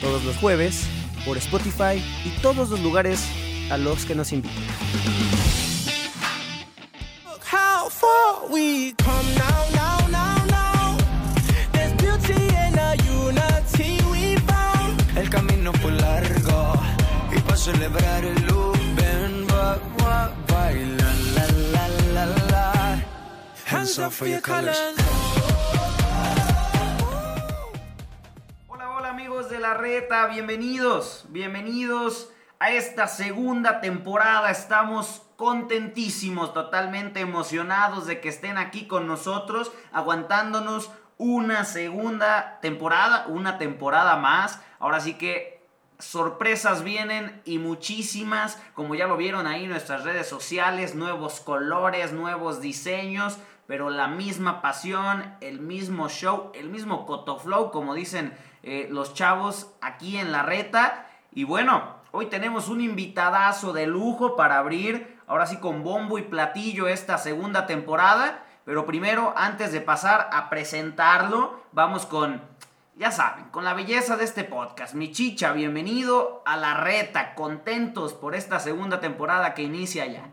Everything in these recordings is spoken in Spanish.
todos los jueves por Spotify y todos los lugares a los que nos invitan. El camino fue largo y para celebrar el look, ven, va, va, baila, la, la, la, la. Hands up for your colors. La reta, bienvenidos, bienvenidos a esta segunda temporada. Estamos contentísimos, totalmente emocionados de que estén aquí con nosotros, aguantándonos una segunda temporada, una temporada más. Ahora sí que sorpresas vienen y muchísimas, como ya lo vieron ahí en nuestras redes sociales, nuevos colores, nuevos diseños, pero la misma pasión, el mismo show, el mismo cotoflow, como dicen eh, los chavos aquí en la reta. Y bueno, hoy tenemos un invitadazo de lujo para abrir, ahora sí con bombo y platillo esta segunda temporada. Pero primero, antes de pasar a presentarlo, vamos con, ya saben, con la belleza de este podcast. Mi chicha, bienvenido a la reta, contentos por esta segunda temporada que inicia ya.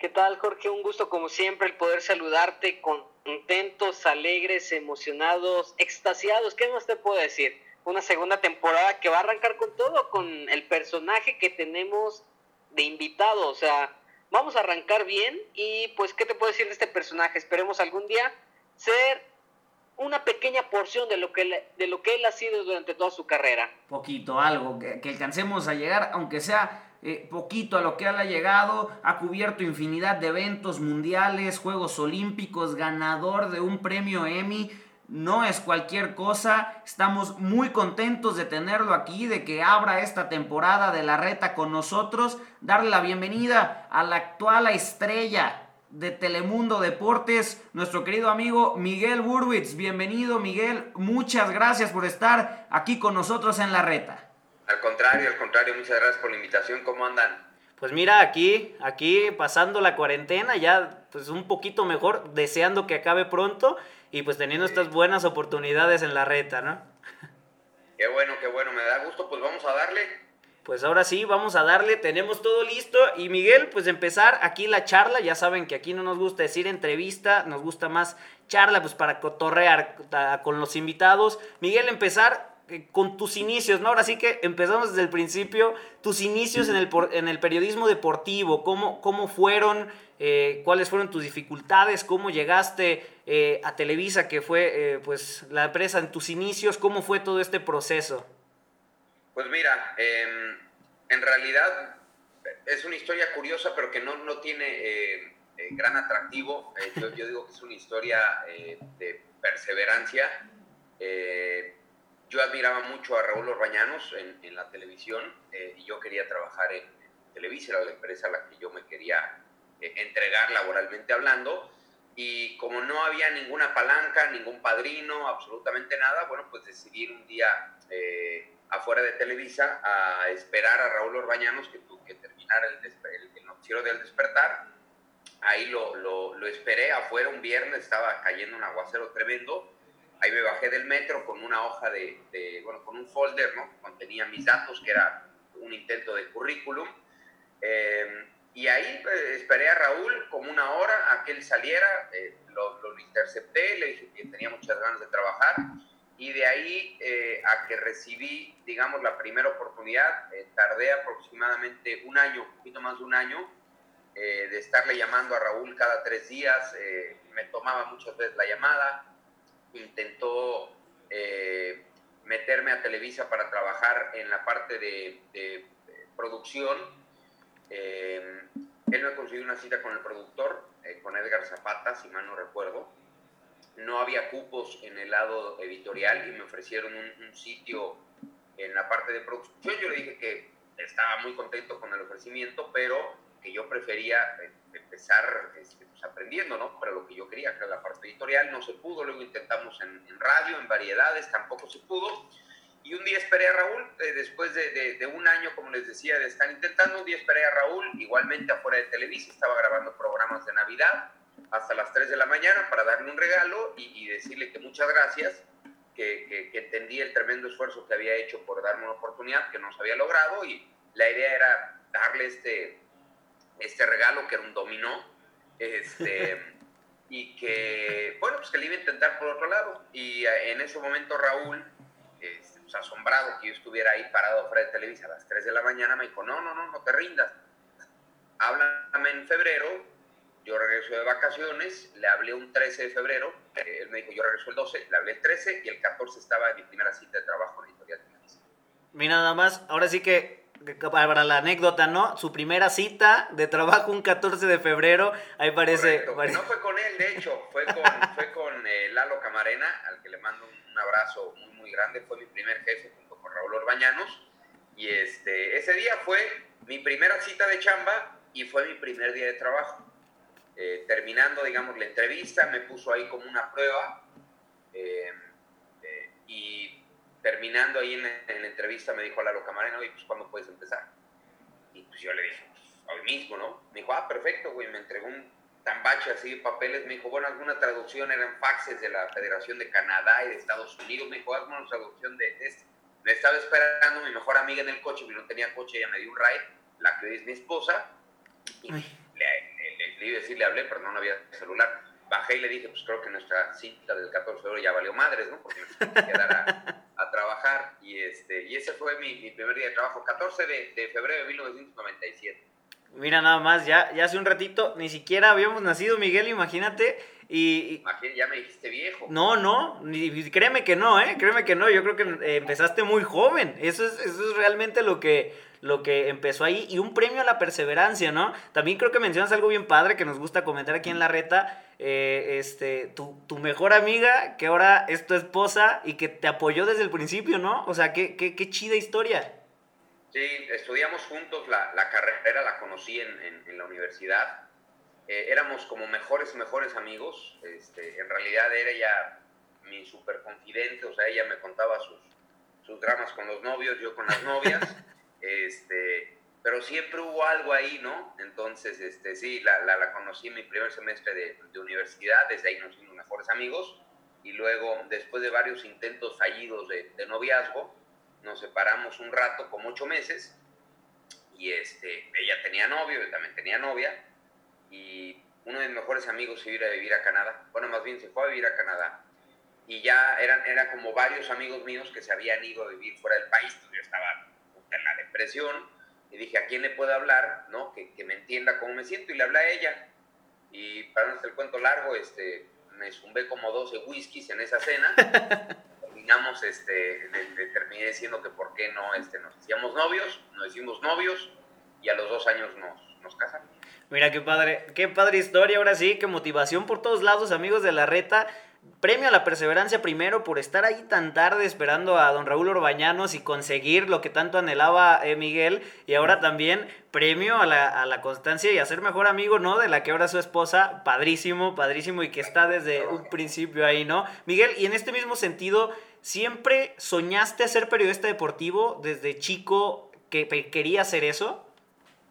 ¿Qué tal, Jorge? Un gusto como siempre el poder saludarte contentos, alegres, emocionados, extasiados. ¿Qué más te puedo decir? Una segunda temporada que va a arrancar con todo, con el personaje que tenemos de invitado. O sea, vamos a arrancar bien y pues, ¿qué te puedo decir de este personaje? Esperemos algún día ser una pequeña porción de lo que, de lo que él ha sido durante toda su carrera. poquito, algo, que alcancemos a llegar, aunque sea eh, poquito a lo que ha llegado, ha cubierto infinidad de eventos mundiales, Juegos Olímpicos, ganador de un premio Emmy. No es cualquier cosa, estamos muy contentos de tenerlo aquí, de que abra esta temporada de la reta con nosotros, darle la bienvenida a la actual estrella de Telemundo Deportes, nuestro querido amigo Miguel Burwitz. Bienvenido Miguel, muchas gracias por estar aquí con nosotros en la reta. Al contrario, al contrario, muchas gracias por la invitación. ¿Cómo andan? Pues mira, aquí, aquí pasando la cuarentena, ya pues un poquito mejor, deseando que acabe pronto y pues teniendo estas buenas oportunidades en la reta, ¿no? Qué bueno, qué bueno, me da gusto. Pues vamos a darle. Pues ahora sí, vamos a darle, tenemos todo listo. Y Miguel, pues empezar aquí la charla. Ya saben que aquí no nos gusta decir entrevista, nos gusta más charla, pues para cotorrear con los invitados. Miguel, empezar con tus inicios, ¿no? Ahora sí que empezamos desde el principio. Tus inicios en el, en el periodismo deportivo, ¿cómo, cómo fueron? Eh, ¿Cuáles fueron tus dificultades? ¿Cómo llegaste eh, a Televisa, que fue eh, pues la empresa en tus inicios? ¿Cómo fue todo este proceso? Pues mira, eh, en realidad es una historia curiosa, pero que no, no tiene gran atractivo. Yo, yo digo que es una historia de perseverancia. Yo admiraba mucho a Raúl Orbañanos en, en la televisión eh, y yo quería trabajar en, en Televisa, era la empresa a la que yo me quería eh, entregar laboralmente hablando. Y como no había ninguna palanca, ningún padrino, absolutamente nada, bueno, pues decidí ir un día eh, afuera de Televisa a esperar a Raúl Orbañanos que, que terminara el, el, el noticiero del despertar. Ahí lo, lo, lo esperé afuera un viernes, estaba cayendo un aguacero tremendo. Ahí me bajé del metro con una hoja de, de- bueno, con un folder, ¿no? Contenía mis datos, que era un intento de currículum. Eh, y ahí eh, esperé a Raúl como una hora a que él saliera, eh, lo, lo intercepté, le dije que tenía muchas ganas de trabajar y de ahí eh, a que recibí, digamos, la primera oportunidad, eh, tardé aproximadamente un año, un poquito más de un año, eh, de estarle llamando a Raúl cada tres días, eh, me tomaba muchas veces la llamada, intentó eh, meterme a Televisa para trabajar en la parte de, de producción. Eh, él me consiguió una cita con el productor, eh, con Edgar Zapata, si mal no recuerdo. No había cupos en el lado editorial y me ofrecieron un, un sitio en la parte de producción. Yo le dije que estaba muy contento con el ofrecimiento, pero que yo prefería eh, empezar este, pues, aprendiendo, ¿no? Para lo que yo quería, que era la parte editorial. No se pudo, luego intentamos en, en radio, en variedades, tampoco se pudo. Y un día esperé a Raúl, eh, después de, de, un año, como les decía, de estar intentando, un día esperé a Raúl, igualmente afuera de Televisa, estaba grabando programas de Navidad hasta las 3 de la mañana para darle un regalo y, y decirle que muchas gracias, que, que, que, entendí el tremendo esfuerzo que había hecho por darme una oportunidad que no se había logrado y la idea era darle este, este regalo que era un dominó, este, y que, bueno, pues que le iba a intentar por otro lado. Y eh, en ese momento Raúl, este, pues asombrado que yo estuviera ahí parado fuera de Televisa a las 3 de la mañana, me dijo, no, no, no, no te rindas. Háblame en febrero, yo regreso de vacaciones, le hablé un 13 de febrero, él me dijo, yo regreso el 12, le hablé el 13 y el 14 estaba en mi primera cita de trabajo en Editorial Televisa. Mira, nada más, ahora sí que para la anécdota, ¿no? Su primera cita de trabajo un 14 de febrero, ahí parece... parece... No fue con él, de hecho, fue con, fue con eh, Lalo Camarena, al que le mando un, abrazo muy, muy grande, fue mi primer jefe junto con Raúl Orbañanos, y este, ese día fue mi primera cita de chamba y fue mi primer día de trabajo. Eh, terminando, digamos, la entrevista, me puso ahí como una prueba, eh, y terminando ahí en, la entrevista me dijo a Lalo Camarena, oye, pues ¿cuándo puedes empezar? Y pues yo le dije, pues hoy mismo, ¿no? Me dijo, ah, perfecto, güey, me entregó un tambache así de papeles, me dijo, bueno, alguna traducción eran faxes de la Federación de Canadá y de Estados Unidos, me dijo, hazme una traducción de este. Me estaba esperando mi mejor amiga en el coche, porque no tenía coche, ella me dio un ride, la que es mi esposa, y le, le, le, iba a decir, le hablé, pero no, no había celular bajé y le dije, pues creo que nuestra cita del 14 de febrero ya valió madres, ¿no? Porque me tengo que quedar a, trabajar. Y, este, y ese fue mi, mi primer día de trabajo, 14 de, de, febrero de 1997. Mira nada más, ya, ya hace un ratito, ni siquiera habíamos nacido, Miguel, imagínate. Y, Imagínate, ya me dijiste viejo. No, no, ni, créeme que no, ¿eh? Créeme que no, yo creo que eh, empezaste muy joven. Eso es, eso es realmente lo que, lo que empezó ahí. Y un premio a la perseverancia, ¿no? También creo que mencionas algo bien padre que nos gusta comentar aquí en la reta eh, este, tu, tu, mejor amiga, que ahora es tu esposa y que te apoyó desde el principio, ¿no? O sea, qué, qué, qué chida historia. Sí, estudiamos juntos, la, la carrera la conocí en, en, en la universidad. Eh, éramos como mejores, mejores amigos. Este, en realidad era ella mi super confidente, o sea, ella me contaba sus, sus dramas con los novios, yo con las novias. este, pero siempre hubo algo ahí, ¿no? Entonces, este, sí, la, la, la conocí en mi primer semestre de, de, universidad, desde ahí nos hicimos mejores amigos, y luego, después de varios intentos fallidos de, de, noviazgo, nos separamos un rato, como ocho meses, y este, ella tenía novio, yo también tenía novia, y uno de mis mejores amigos se iba a vivir a Canadá, bueno, más bien se fue a vivir a Canadá, y ya eran, eran como varios amigos míos que se habían ido a vivir fuera del país, yo estaba en la depresión, y dije, ¿a quién le puedo hablar? ¿no? Que, que, me entienda cómo me siento. Y le hablé a ella. Y para no hacer el cuento largo, este, me zumbé como 12 whiskies en esa cena. Terminamos, este, le, le, terminé diciendo que por qué no este, nos hacíamos novios, nos hicimos novios y a los dos años nos, nos casamos. Mira qué padre, qué padre historia, ahora sí, qué motivación por todos lados, amigos de la reta. Premio a la perseverancia primero por estar ahí tan tarde esperando a don Raúl Orbañanos y conseguir lo que tanto anhelaba eh, Miguel. Y ahora también premio a la, a la, constancia y a ser mejor amigo, ¿no? De la que ahora es su esposa. Padrísimo, padrísimo y que está desde un principio ahí, ¿no? Miguel, y en este mismo sentido, ¿siempre soñaste ser periodista deportivo desde chico que quería hacer eso?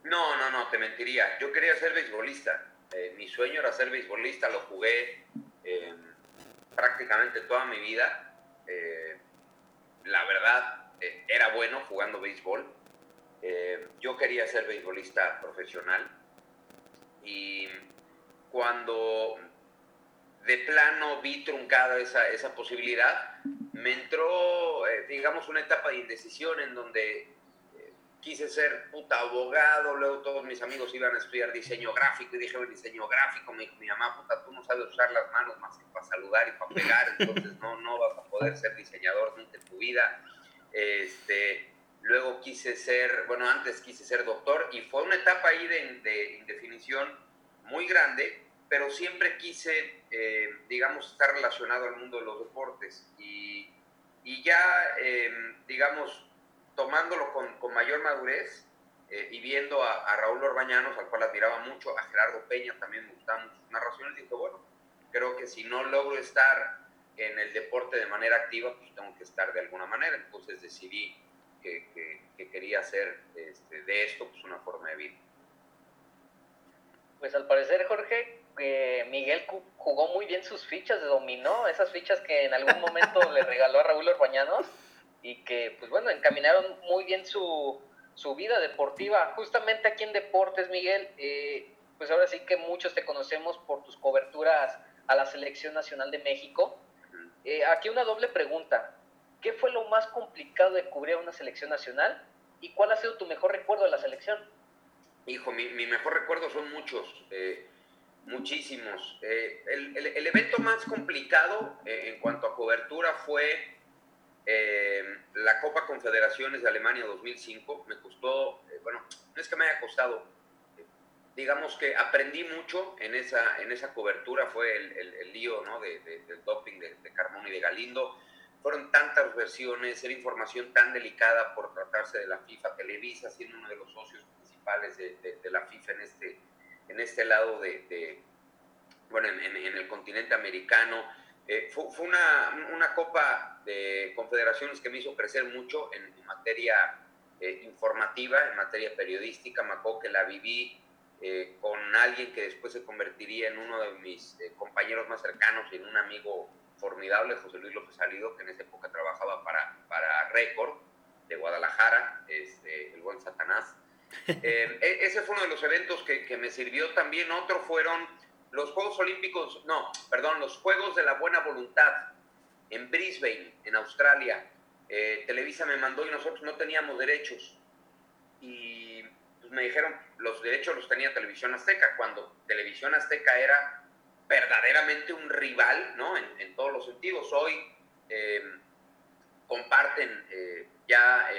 No, no, no, te mentiría. Yo quería ser beisbolista. Eh, mi sueño era ser beisbolista, lo jugué. Eh, prácticamente toda mi vida. Eh, la verdad, eh, era bueno jugando béisbol. Eh, yo quería ser beisbolista profesional. Y cuando de plano vi truncada esa, esa posibilidad, me entró, digamos, una etapa de indecisión en donde quise ser puta abogado, luego todos mis amigos iban a estudiar diseño gráfico y dije, diseño gráfico, me dijo mi mamá, puta, tú no sabes usar las manos más que para saludar y para pegar, entonces no, no vas a poder ser diseñador nunca en tu vida. Este, luego quise ser, bueno, antes quise ser doctor y fue una etapa ahí de, de indefinición muy grande, pero siempre quise, eh, digamos, estar relacionado al mundo de los deportes y, y ya, eh, digamos, tomándolo con, con mayor madurez eh, y viendo a, Raúl Orbañanos, al cual admiraba mucho, a Gerardo Peña también me gustaban sus narraciones, dije, bueno, creo que si no logro estar en el deporte de manera activa, pues tengo que estar de alguna manera. Entonces decidí que, que, quería hacer este, de esto pues, una forma de vida. Pues al parecer, Jorge, eh, Miguel jugó muy bien sus fichas dominó, esas fichas que en algún momento le regaló a Raúl Orbañanos y que, pues bueno, encaminaron muy bien su, su vida deportiva. Justamente aquí en Deportes, Miguel, eh, pues ahora sí que muchos te conocemos por tus coberturas a la Selección Nacional de México. Eh, aquí una doble pregunta. ¿Qué fue lo más complicado de cubrir a una selección nacional? ¿Y cuál ha sido tu mejor recuerdo de la selección? Hijo, mi, mejor recuerdo son muchos, eh, muchísimos. el, el, evento más complicado en cuanto a cobertura fue eh, la Copa Confederaciones de Alemania 2005 me costó, eh, bueno, no es que me haya costado, digamos que aprendí mucho en esa, en esa cobertura, fue el, lío ¿no? de, del doping de, de y de Galindo. Fueron tantas versiones, era información tan delicada por tratarse de la FIFA, Televisa siendo uno de los socios principales de, la FIFA en este, en este lado de, bueno, en el continente americano eh, fue, una, una, copa de confederaciones que me hizo crecer mucho en, materia eh, informativa, en materia periodística. Me acuerdo que la viví eh, con alguien que después se convertiría en uno de mis compañeros más cercanos y en un amigo formidable, José Luis López Salido, que en esa época trabajaba para, para Record de Guadalajara, este, el buen Satanás. E, ese fue uno de los eventos que, que me sirvió también. Otro fueron los Juegos Olímpicos, no, perdón, los Juegos de la Buena Voluntad en Brisbane, en Australia. Eh, Televisa me mandó y nosotros no teníamos derechos. Y pues, me dijeron, los derechos los tenía Televisión Azteca, cuando Televisión Azteca era verdaderamente un rival, ¿no? En, todos los sentidos. Hoy eh, comparten eh, ya,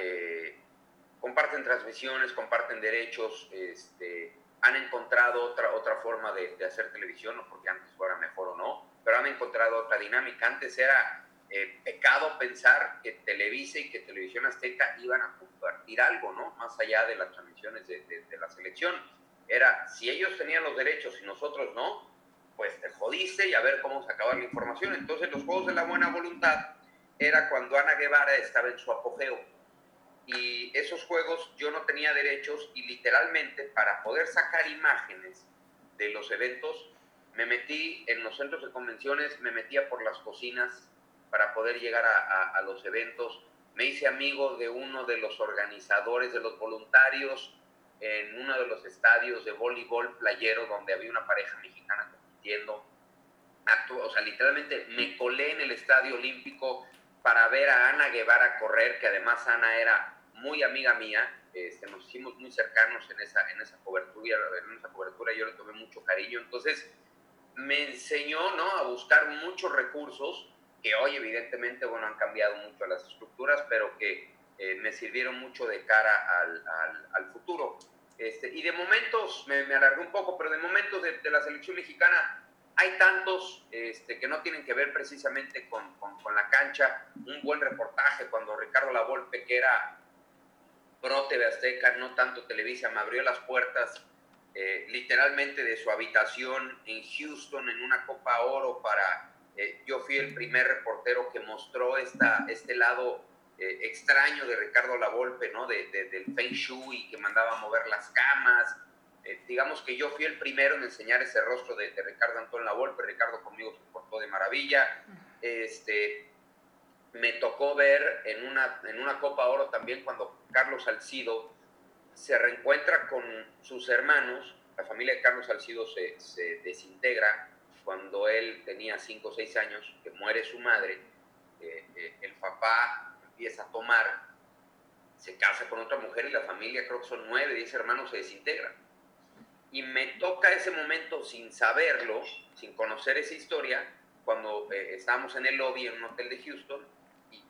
comparten transmisiones, comparten derechos, este, han encontrado otra, otra forma de, hacer televisión, no porque antes fuera mejor o no, pero han encontrado otra dinámica. Antes era eh, pecado pensar que Televisa y que Televisión Azteca iban a compartir algo, ¿no? Más allá de las transmisiones de, la selección. Era, si ellos tenían los derechos y nosotros no, pues te jodiste y a ver cómo se acaba la información. Entonces los Juegos de la Buena Voluntad era cuando Ana Guevara estaba en su apogeo y esos juegos yo no tenía derechos y literalmente para poder sacar imágenes de los eventos me metí en los centros de convenciones, me metía por las cocinas para poder llegar a, los eventos. Me hice amigo de uno de los organizadores, de los voluntarios en uno de los estadios de voleibol playero donde había una pareja mexicana compitiendo. o sea, literalmente me colé en el estadio olímpico para ver a Ana Guevara correr, que además Ana era muy amiga mía, este, nos hicimos muy cercanos en esa, en esa cobertura, en esa cobertura yo le tomé mucho cariño, entonces me enseñó ¿no? a buscar muchos recursos que hoy evidentemente bueno, han cambiado mucho las estructuras, pero que eh, me sirvieron mucho de cara al, al, futuro. Este, y de momentos, me, me, alargué un poco, pero de momentos de, de la selección mexicana, hay tantos este, que no tienen que ver precisamente con, con, con, la cancha. Un buen reportaje cuando Ricardo Lavolpe, que era Pro TV Azteca, no tanto Televisa, me abrió las puertas eh, literalmente de su habitación en Houston en una Copa Oro para... Eh, yo fui el primer reportero que mostró esta, este lado eh, extraño de Ricardo Lavolpe, ¿no? De, del Feng Shui, que mandaba a mover las camas. digamos que yo fui el primero en enseñar ese rostro de, de Ricardo Antón Lavolpe. Ricardo conmigo se portó de maravilla. Este, me tocó ver en una, en una Copa Oro también cuando Carlos Salcido se reencuentra con sus hermanos, la familia de Carlos Salcido se, se desintegra cuando él tenía 5 o 6 años, que muere su madre, eh, eh, el papá empieza a tomar, se casa con otra mujer y la familia, creo que son 9, 10 hermanos, se desintegra. Y me toca ese momento sin saberlo, sin conocer esa historia, cuando eh, estábamos en el lobby en un hotel de Houston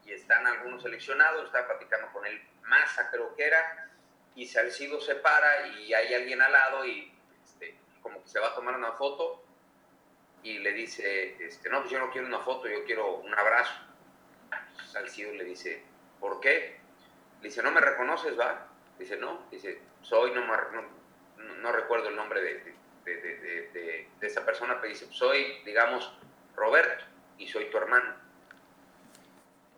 y, están algunos seleccionados, estaba platicando con él, Massa creo que era, y Salcido se para y hay alguien al lado y este, como que se va a tomar una foto y le dice, este, no, pues yo no quiero una foto, yo quiero un abrazo. Salcido le dice, ¿por qué? Le dice, ¿no me reconoces, va? Dice, no. Dice, soy, no, no, no recuerdo el nombre de, de, esa persona, pero dice, soy, digamos, Roberto y soy tu hermano.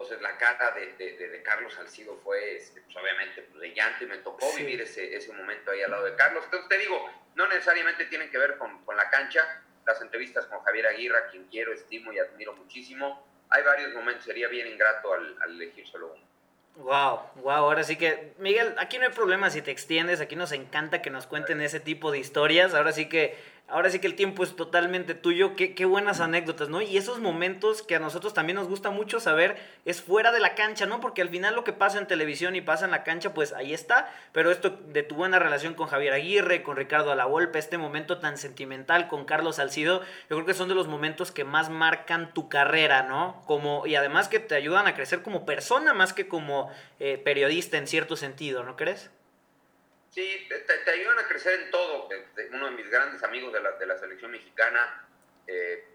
Entonces la cara de, Carlos Salcido fue, este, pues, obviamente, pues, de llanto y me tocó vivir ese, ese momento ahí al lado de Carlos. Entonces te digo, no necesariamente tienen que ver con, con la cancha, las entrevistas con Javier Aguirre, a quien quiero, estimo y admiro muchísimo. Hay varios momentos, sería bien ingrato al, al elegir solo uno. Wow, wow, ahora sí que, Miguel, aquí no hay problema si te extiendes, aquí nos encanta que nos cuenten ese tipo de historias, ahora sí que ahora sí que el tiempo es totalmente tuyo. Qué, buenas anécdotas, ¿no? Y esos momentos que a nosotros también nos gusta mucho saber es fuera de la cancha, ¿no? Porque al final lo que pasa en televisión y pasa en la cancha, pues ahí está. Pero esto de tu buena relación con Javier Aguirre, con Ricardo Alavolpe, este momento tan sentimental con Carlos Salcido, yo creo que son de los momentos que más marcan tu carrera, ¿no? Como, y además que te ayudan a crecer como persona más que como eh, periodista en cierto sentido, ¿no crees? Sí, te, ayudan a crecer en todo. Uno de mis grandes amigos de la, de la selección mexicana, eh,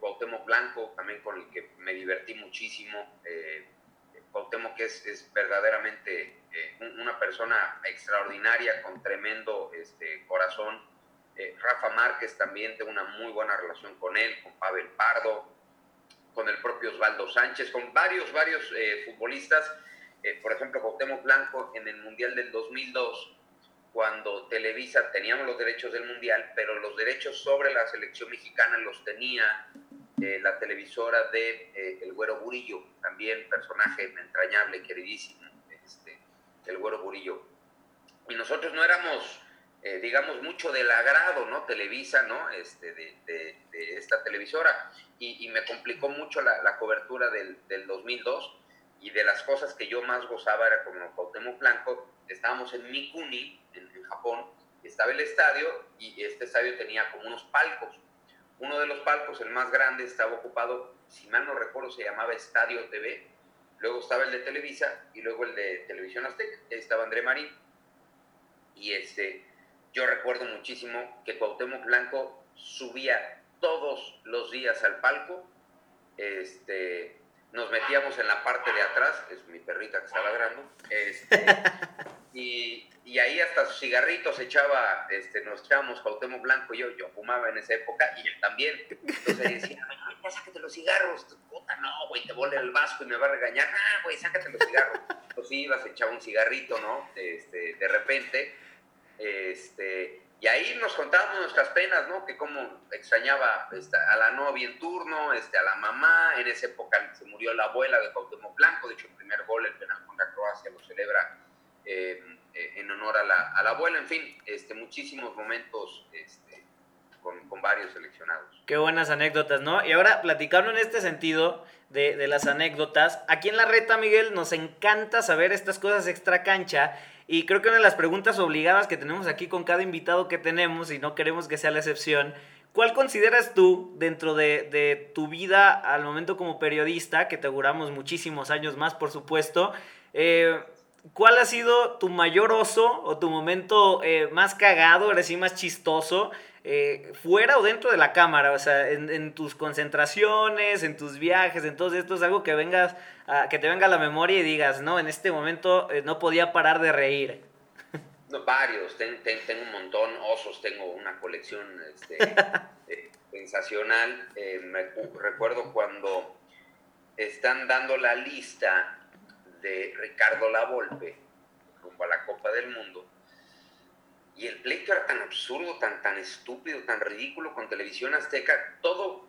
Blanco, también con el que me divertí muchísimo. Eh, que es, es verdaderamente eh, una persona extraordinaria, con tremendo este, corazón. Eh, Rafa Márquez también tengo una muy buena relación con él, con Pavel Pardo, con el propio Osvaldo Sánchez, con varios, varios futbolistas. por ejemplo, Cuauhtémoc Blanco en el Mundial del 2002 cuando Televisa teníamos los derechos del Mundial, pero los derechos sobre la selección mexicana los tenía eh, la televisora de eh, El Güero Burillo, también personaje entrañable, queridísimo, este, El Güero Burillo. Y nosotros no éramos, eh, digamos, mucho del agrado, ¿no? Televisa, ¿no? Este, de, esta televisora. Y, me complicó mucho la, cobertura del, del 2002 y de las cosas que yo más gozaba era como Cuauhtémoc Blanco, estábamos en Mikuni, en, Japón, estaba el estadio y este estadio tenía como unos palcos. Uno de los palcos, el más grande, estaba ocupado, si mal no recuerdo, se llamaba Estadio TV. Luego estaba el de Televisa y luego el de Televisión Azteca. Ahí estaba André Marín. Y este, yo recuerdo muchísimo que Cuauhtémoc Blanco subía todos los días al palco. Este, nos metíamos en la parte de atrás, es mi perrita que está ladrando, este, y, y, ahí hasta sus cigarritos echaba, este, nos echábamos Cuauhtémoc Blanco y yo, yo fumaba en esa época y él también. Entonces decía, ya sácate los cigarros, puta, no, güey, te vuelve el vasco y me va a regañar, ah, güey, sácate los cigarros. Entonces ibas, echaba un cigarrito, ¿no? Este, de repente, este, y ahí nos contábamos nuestras penas, ¿no? Que cómo extrañaba este, a la novia en turno, este, a la mamá. En esa época se murió la abuela de Cuauhtémoc Blanco. De hecho, el primer gol, el penal contra Croacia, lo celebra eh, eh, en honor a la, a la, abuela. En fin, este, muchísimos momentos este, con, con, varios seleccionados. Qué buenas anécdotas, ¿no? Y ahora, platicando en este sentido de, de las anécdotas, aquí en la reta, Miguel, nos encanta saber estas cosas extra cancha y creo que una de las preguntas obligadas que tenemos aquí con cada invitado que tenemos, y no queremos que sea la excepción, ¿cuál consideras tú dentro de, tu vida al momento como periodista, que te auguramos muchísimos años más, por supuesto, eh, ¿cuál ha sido tu mayor oso o tu momento eh, más cagado, ahora sí más chistoso, eh, fuera o dentro de la cámara? O sea, en, tus concentraciones, en tus viajes, en todo esto, es algo que vengas que te venga a la memoria y digas, no, en este momento eh, no podía parar de reír? No, varios, tengo un montón, osos, tengo una colección este, eh, sensacional. Me recuerdo cuando están dando la lista de Ricardo Lavolpe rumbo a la Copa del Mundo. Y el pleito era tan absurdo, tan, tan estúpido, tan ridículo con Televisión Azteca. Todo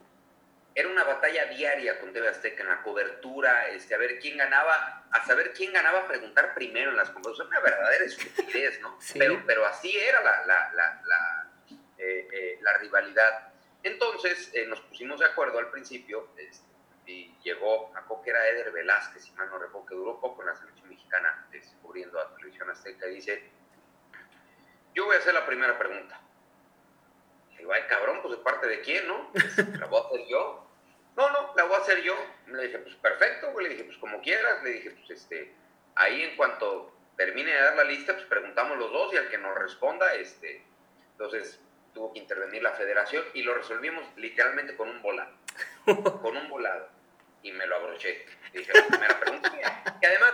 era una batalla diaria con TV Azteca en la cobertura, este, a ver quién ganaba, a saber quién ganaba, preguntar primero en las conversaciones, una verdadera estupidez, ¿no? Pero, pero así era la, la, la, eh, eh, la rivalidad. Entonces eh, nos pusimos de acuerdo al principio, este, y llegó, a que era Eder Velázquez, si mal no recuerdo, que duró poco en la selección mexicana, descubriendo a Televisión Azteca, y dice, yo voy a hacer la primera pregunta digo, ay, cabrón, pues de parte de quién, ¿no? ¿La voy a hacer yo? No, no, la voy a hacer yo. Le dije, pues perfecto, güey. Le dije, pues como quieras. Le dije, pues este, ahí en cuanto termine de dar la lista, pues preguntamos los dos y al que nos responda, este, entonces tuvo que intervenir la federación y lo resolvimos literalmente con un volado. con un volado. Y me lo abroché. Dije, la primera pregunta. que además,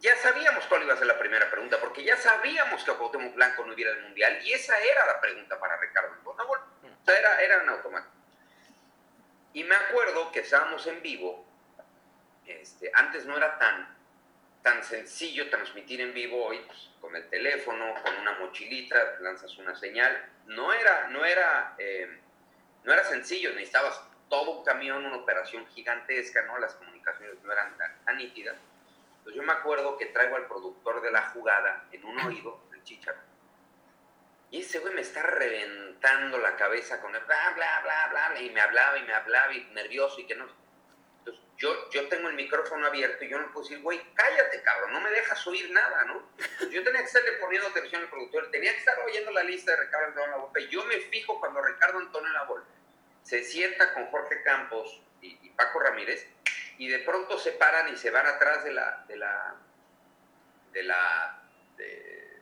ya sabíamos cuál iba a ser la primera sabíamos que Cuauhtémoc Blanco no iba al Mundial y esa era la pregunta para Ricardo Antonio. O sea, era, era un automático. Y me acuerdo que estábamos en vivo, este, antes no era tan, tan sencillo transmitir en vivo hoy, pues, con el teléfono, con una mochilita, lanzas una señal. No era, no era, eh, no era sencillo, necesitabas todo un camión, una operación gigantesca, ¿no? Las comunicaciones no eran tan, tan nítidas. Entonces yo me acuerdo que traigo al productor de la jugada en un oído, el chicharo, y ese güey me está reventando la cabeza con el bla, bla, bla, bla, y me hablaba y me hablaba y nervioso y que no. Entonces yo, yo tengo el micrófono abierto y yo no puedo decir, güey, cállate, cabrón, no me dejas oír nada, ¿no? Entonces yo tenía que estarle poniendo atención al productor, tenía que estar oyendo la lista de Ricardo Antonio Lavolpe. Yo me fijo cuando Ricardo Antonio Lavolpe se sienta con Jorge Campos y, y Paco Ramírez y de pronto se paran y se van atrás de la, de la, de la, de,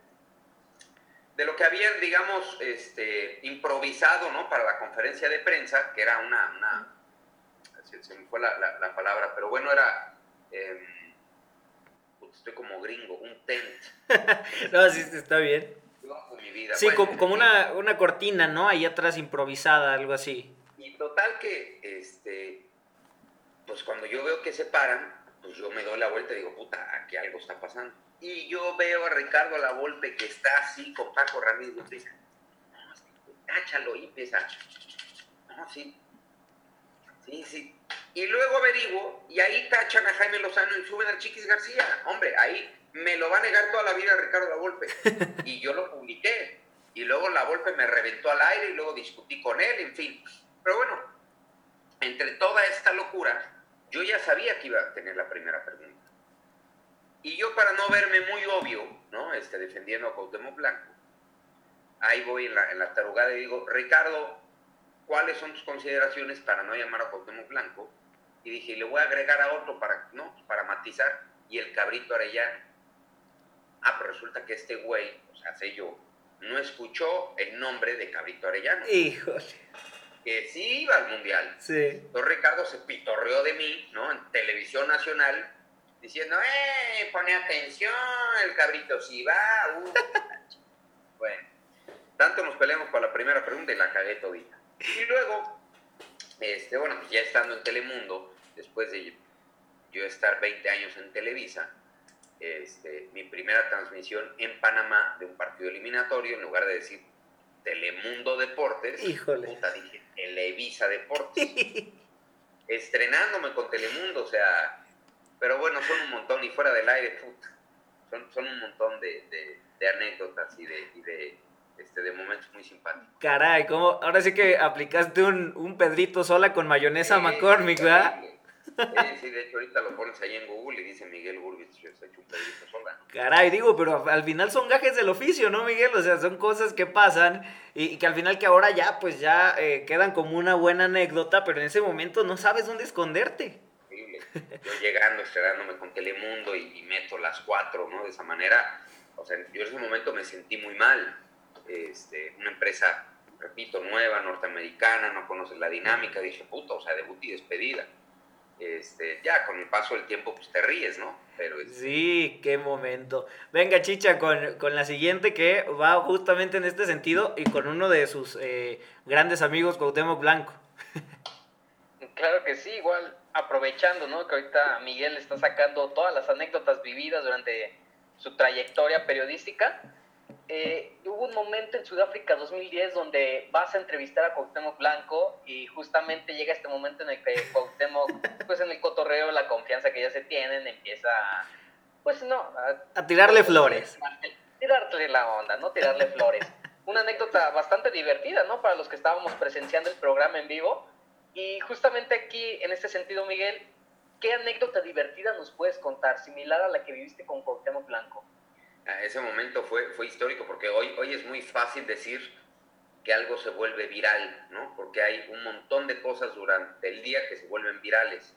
de lo que habían, digamos, este, improvisado, ¿no? Para la conferencia de prensa, que era una, una se, me fue la, la, la palabra, pero bueno, era, eh, estoy como gringo, un tent. no, sí, está bien. Yo, mi vida. Sí, Bueno, como, como una, una cortina, ¿no? Ahí atrás improvisada, algo así. Y total que, este, pues cuando yo veo que se paran, pues yo me doy la vuelta y digo, puta, aquí algo está pasando. Y yo veo a Ricardo La Volpe que está así con Paco Ramírez y no, cáchalo, y empieza, no, sí, sí, sí. Y luego averiguo, y ahí tachan a Jaime Lozano y suben al Chiquis García. Hombre, ahí me lo va a negar toda la vida Ricardo La Volpe. Y yo lo publiqué. Y luego La Volpe me reventó al aire y luego discutí con él, en fin. Pero bueno, entre toda esta locura, yo ya sabía que iba a tener la primera pregunta. Y yo para no verme muy obvio, ¿no? Este, defendiendo a Cuauhtémoc Blanco, ahí voy en la, en la tarugada y digo, Ricardo, ¿cuáles son tus consideraciones para no llamar a Cuauhtémoc Blanco? Y dije, le voy a agregar a otro para, ¿no? Para matizar, y el cabrito Arellano. Ah, pero resulta que este güey, o sea, sé yo, no escuchó el nombre de cabrito Arellano, Híjole. Que sí iba al Mundial. Sí. Entonces Ricardo se pitorreó de mí, ¿no? En televisión nacional, diciendo, ¡eh! Pone atención, el cabrito sí va. uh". bueno, tanto nos peleamos para la primera pregunta y la cagué todita. Y luego, este, bueno, pues ya estando en Telemundo, después de yo estar 20 años en Televisa, este, mi primera transmisión en Panamá de un partido eliminatorio, en lugar de decir Telemundo Deportes, Híjole. puta, dije Televisa Deportes estrenándome con Telemundo, o sea, pero bueno, son un montón y fuera del aire, puta, son, son un montón de, de- de anécdotas y de, y de, este, de momentos muy simpáticos. Caray, ¿cómo? Ahora sí que aplicaste un, un Pedrito sola con mayonesa Sí, McCormick, ¿verdad? Sí, sí, de hecho ahorita lo pones ahí en Google y dice Miguel yo se hecho un pedrito sola. Caray, digo, pero al final son gajes del oficio, ¿no, Miguel? O sea, son cosas que pasan y, y que al final que ahora ya, pues ya eh, quedan como una buena anécdota, pero en ese momento no sabes dónde esconderte. Increíble. Yo llegando, estrenándome con Telemundo y, y meto las cuatro, ¿no? De esa manera, o sea, yo en ese momento me sentí muy mal. Este, una empresa, repito, nueva, norteamericana, no conoces la dinámica, dije, puta, o sea, debut y despedida. Este, ya con el paso del tiempo, pues te ríes, ¿no? Pero es, Sí, qué momento. Venga, Chicha, con, con la siguiente que va justamente en este sentido y con uno de sus eh, grandes amigos, Cuauhtémoc Blanco. Claro que sí, igual aprovechando, ¿no? Que ahorita Miguel está sacando todas las anécdotas vividas durante su trayectoria periodística. Eh, hubo un momento en Sudáfrica 2010 donde vas a entrevistar a Cuauhtémoc Blanco y justamente llega este momento en el que Cuauhtémoc, pues en el cotorreo, la confianza que ya se tienen, empieza, a, pues no, a A tirarle flores. Tirarle la onda, ¿no? Tirarle flores. Una anécdota bastante divertida, ¿no? Para los que estábamos presenciando el programa en vivo. Y justamente aquí, en este sentido, Miguel, ¿qué anécdota divertida nos puedes contar, similar a la que viviste con Cuauhtémoc Blanco? Ah, ese momento fue, fue histórico porque hoy, hoy es muy fácil decir que algo se vuelve viral, ¿no? Porque hay un montón de cosas durante el día que se vuelven virales.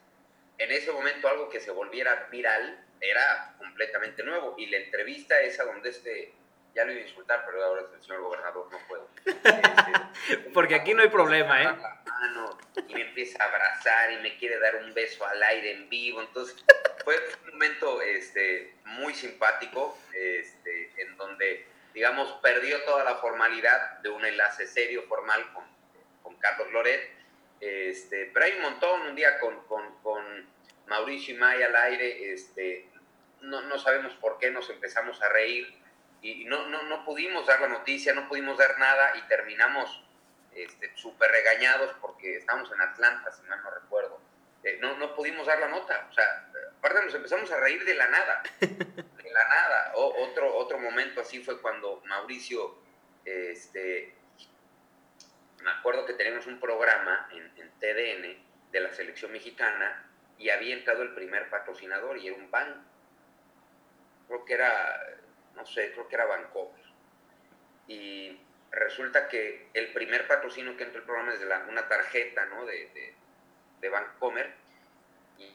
En ese momento algo que se volviera viral era completamente nuevo y la entrevista esa donde este, ya lo iba a insultar, pero ahora es el señor gobernador, no puedo. Este, Porque aquí no hay problema, ¿eh? Ah, no. y me empieza a abrazar y me quiere dar un beso al aire en vivo. Entonces, fue un momento este, muy simpático, este, en donde, digamos, perdió toda la formalidad de un enlace serio, formal con, con Carlos Loret. Este, pero hay un montón, un día con, con, con Mauricio y May al aire, este, no, no, sabemos por qué nos empezamos a reír y no, no, no pudimos dar la noticia, no pudimos dar nada y terminamos súper este, regañados porque estábamos en Atlanta, si mal no recuerdo. Eh, no, no pudimos dar la nota. O sea, aparte nos empezamos a reír de la nada. De la nada. O, otro, otro momento así fue cuando Mauricio, este, me acuerdo que teníamos un programa en, en TDN de la selección mexicana y había entrado el primer patrocinador y era un banco. Creo que era, no sé, creo que era Vancouver. Y resulta que el primer patrocinio que entra el programa es de una tarjeta ¿no? de, de, de Bancomer y,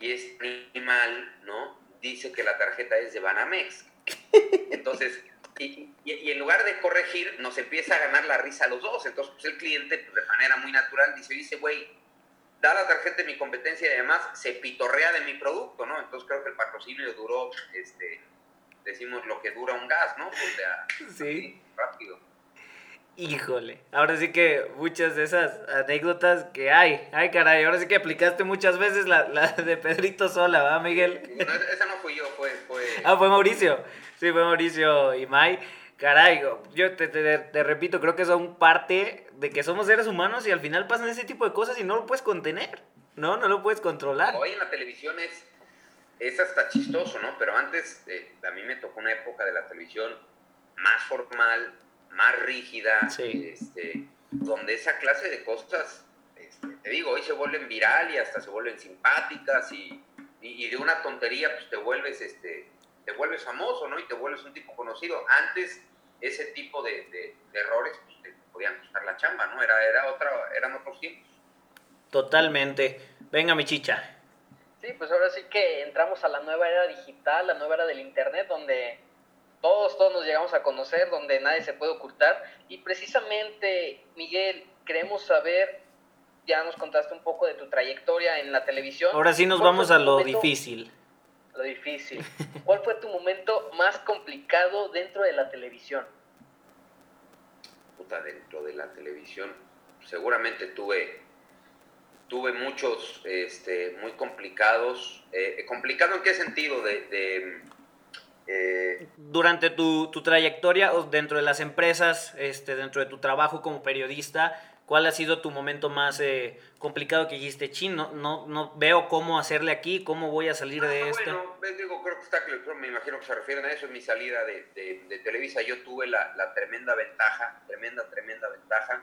y es animal, ¿no? Dice que la tarjeta es de Banamex. Entonces, y, y, en lugar de corregir, nos empieza a ganar la risa a los dos. Entonces, pues el cliente, pues, de manera muy natural, dice, dice, güey, da la tarjeta de mi competencia y además se pitorrea de mi producto, ¿no? Entonces creo que el patrocinio duró, este, decimos, lo que dura un gas, ¿no? O sea, sí. rápido. Híjole, ahora sí que muchas de esas anécdotas que hay, ay caray, ahora sí que aplicaste muchas veces la, la de Pedrito Sola, ¿va Miguel? No, esa no fui yo, fue, fue... Ah, fue Mauricio, sí, fue Mauricio y May. Caray, yo te, te, te, repito, creo que son parte de que somos seres humanos y al final pasan ese tipo de cosas y no lo puedes contener, ¿no? No lo puedes controlar. Hoy en la televisión es, es hasta chistoso, ¿no? Pero antes, eh, a mí me tocó una época de la televisión más formal, más rígida, este, donde esa clase de cosas, este, te digo, hoy se vuelven viral y hasta se vuelven simpáticas y, y, de una tontería pues te vuelves, este, te vuelves famoso, ¿no? Y te vuelves un tipo conocido. Antes ese tipo de, de, de errores pues, te podían costar la chamba, ¿no? Era, era otra, eran otros tiempos. Totalmente. Venga, mi chicha. Sí, pues ahora sí que entramos a la nueva era digital, la nueva era del Internet, donde todos, todos nos llegamos a conocer, donde nadie se puede ocultar. Y precisamente, Miguel, queremos saber, ya nos contaste un poco de tu trayectoria en la televisión. Ahora sí nos vamos a lo momento, difícil. Lo difícil. ¿Cuál fue tu momento más complicado dentro de la televisión? Puta, dentro de la televisión, seguramente tuve tuve muchos este, muy complicados. Eh, ¿Complicado en qué sentido? De, de eh, Durante tu, tu, trayectoria dentro de las empresas, este, dentro de tu trabajo como periodista, ¿cuál ha sido tu momento más eh, complicado que dijiste, chin, no, no, no, veo cómo hacerle aquí, cómo voy a salir ah, de esto? Bueno, digo, creo que está claro, me imagino que se refieren a eso, en mi salida de, de, de Televisa yo tuve la, la, tremenda ventaja, tremenda, tremenda ventaja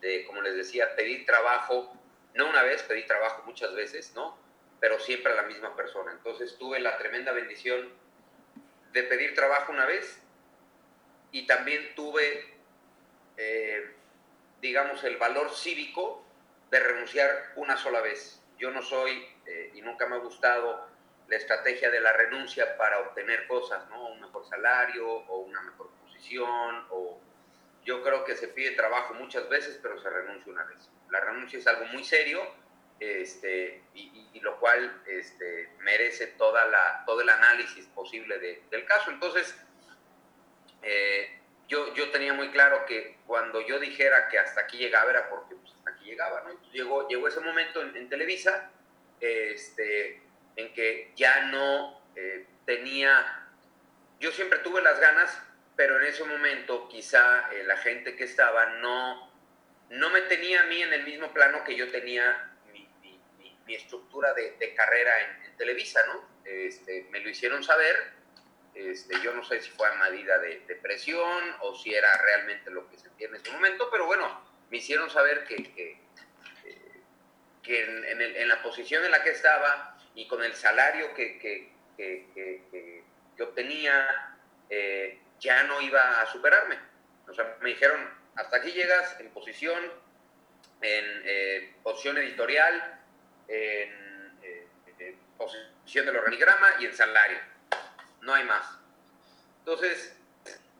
de, como les decía, pedir trabajo, no una vez, pedí trabajo muchas veces, ¿no? Pero siempre a la misma persona. Entonces tuve la tremenda bendición de pedir trabajo una vez y también tuve, eh, digamos, el valor cívico de renunciar una sola vez. Yo no soy eh, y nunca me ha gustado la estrategia de la renuncia para obtener cosas, ¿no? Un mejor salario o una mejor posición o yo creo que se pide trabajo muchas veces, pero se renuncia una vez. La renuncia es algo muy serio este, y, lo cual este, merece toda la, todo el análisis posible de, del caso. Entonces, eh, yo, yo tenía muy claro que cuando yo dijera que hasta aquí llegaba era porque pues, hasta aquí llegaba. ¿no? llegó, llegó ese momento en, en Televisa este, en que ya no eh, tenía, yo siempre tuve las ganas, pero en ese momento quizá eh, la gente que estaba no, no me tenía a mí en el mismo plano que yo tenía mi estructura de, de carrera en, Televisa, ¿no? Este, me lo hicieron saber, este, yo no sé si fue a medida de, presión o si era realmente lo que sentía en ese momento, pero bueno, me hicieron saber que, que, que en, en, la posición en la que estaba y con el salario que, que obtenía, eh, ya no iba a superarme. O sea, me dijeron, hasta aquí llegas en posición, en eh, posición editorial, en, eh, posición del organigrama y en salario. No hay más. Entonces,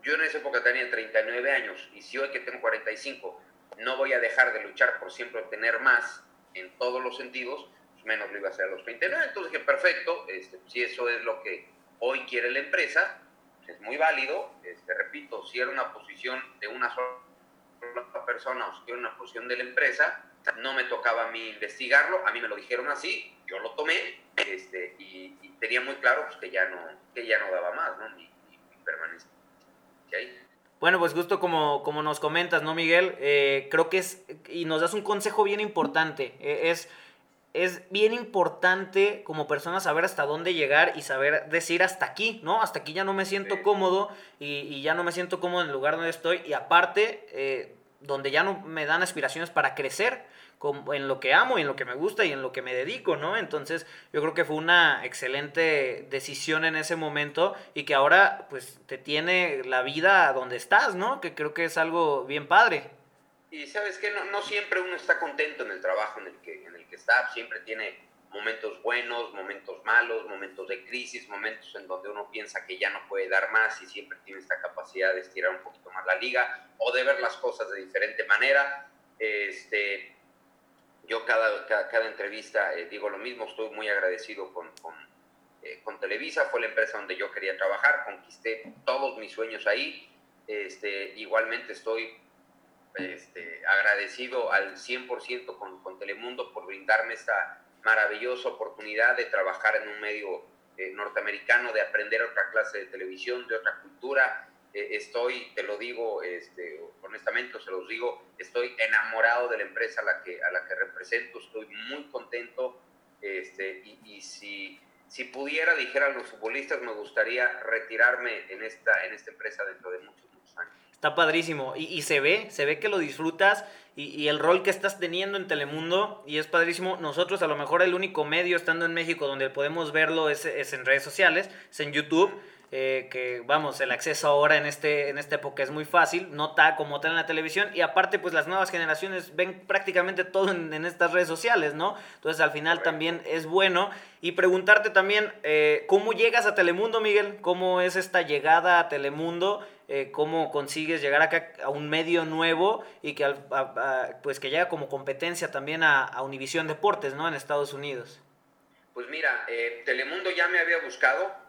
yo en esa época tenía 39 años y si hoy que tengo 45 no voy a dejar de luchar por siempre obtener más en todos los sentidos, pues menos lo iba a hacer a los 29. Entonces dije, perfecto, este, si eso es lo que hoy quiere la empresa, es muy válido. Este, repito, si era una posición de una sola persona o si era una posición de la empresa, no me tocaba a mí investigarlo, a mí me lo dijeron así, yo lo tomé este, y, tenía muy claro pues, que, ya no, que ya no daba más, ¿no? Mi, permanencia ahí. Bueno, pues justo como, como nos comentas, ¿no, Miguel? Eh, creo que es, y nos das un consejo bien importante, e, es es bien importante como persona saber hasta dónde llegar y saber decir hasta aquí, ¿no? Hasta aquí ya no me siento cómodo y, ya no me siento cómodo en el lugar donde estoy y aparte, eh, donde ya no me dan aspiraciones para crecer en lo que amo y en lo que me gusta y en lo que me dedico, ¿no? Entonces yo creo que fue una excelente decisión en ese momento y que ahora pues te tiene la vida donde estás, ¿no? Que creo que es algo bien padre. Y sabes que no, no, siempre uno está contento en el trabajo en el, que, en el que está, siempre tiene momentos buenos, momentos malos, momentos de crisis, momentos en donde uno piensa que ya no puede dar más y siempre tiene esta capacidad de estirar un poquito más la liga o de ver las cosas de diferente manera. Este, yo cada, cada, entrevista eh, digo lo mismo, estoy muy agradecido con, eh, con, Televisa, fue la empresa donde yo quería trabajar, conquisté todos mis sueños ahí. Este, igualmente estoy este, agradecido al 100% con, con, Telemundo por brindarme esta maravillosa oportunidad de trabajar en un medio eh, norteamericano, de aprender otra clase de televisión, de otra cultura. Eh, estoy, te lo digo este, honestamente, se los digo, estoy enamorado de la empresa a la que, a la que represento, estoy muy contento este, y, si, si pudiera, dijera a los futbolistas, me gustaría retirarme en esta, en esta empresa dentro de muchos, muchos años. Está padrísimo. Y, se ve, se ve que lo disfrutas y, el rol que estás teniendo en Telemundo y es padrísimo. Nosotros a lo mejor el único medio estando en México donde podemos verlo es, es en redes sociales, es en YouTube. Eh, que vamos, el acceso ahora en, este, en esta época es muy fácil, no está como tal en la televisión y aparte pues las nuevas generaciones ven prácticamente todo en, estas redes sociales, ¿no? Entonces al final también es bueno y preguntarte también eh, cómo llegas a Telemundo, Miguel, cómo es esta llegada a Telemundo, eh, cómo consigues llegar acá a un medio nuevo y que pues que llega como competencia también a, a Univisión Deportes, ¿no? En Estados Unidos. Pues mira, Telemundo ya me había buscado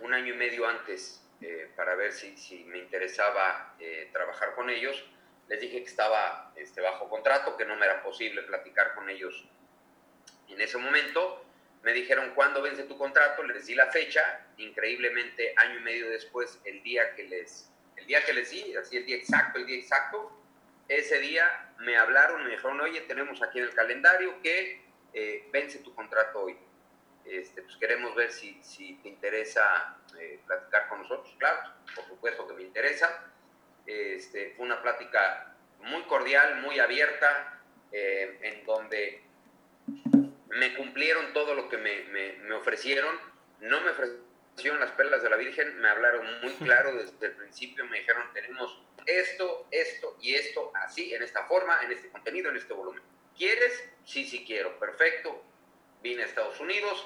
un año y medio antes eh, para ver si, me interesaba eh, trabajar con ellos. Les dije que estaba este, bajo contrato, que no me era posible platicar con ellos en ese momento. Me dijeron, ¿cuándo vence tu contrato? Les di la fecha. Increíblemente, año y medio después, el día que les, el día que les di, así el día exacto, el día exacto, ese día me hablaron me dijeron, oye, tenemos aquí en el calendario que eh, vence tu contrato hoy. Este, pues queremos ver si, si te interesa eh, platicar con nosotros. Claro, por supuesto que me interesa. Este, fue una plática muy cordial, muy abierta, eh, en donde me cumplieron todo lo que me, me, ofrecieron. No me ofrecieron las perlas de la Virgen, me hablaron muy claro desde el principio, me dijeron, tenemos esto, esto y esto, así, en esta forma, en este contenido, en este volumen. ¿Quieres? Sí, sí quiero. Perfecto vine a Estados Unidos,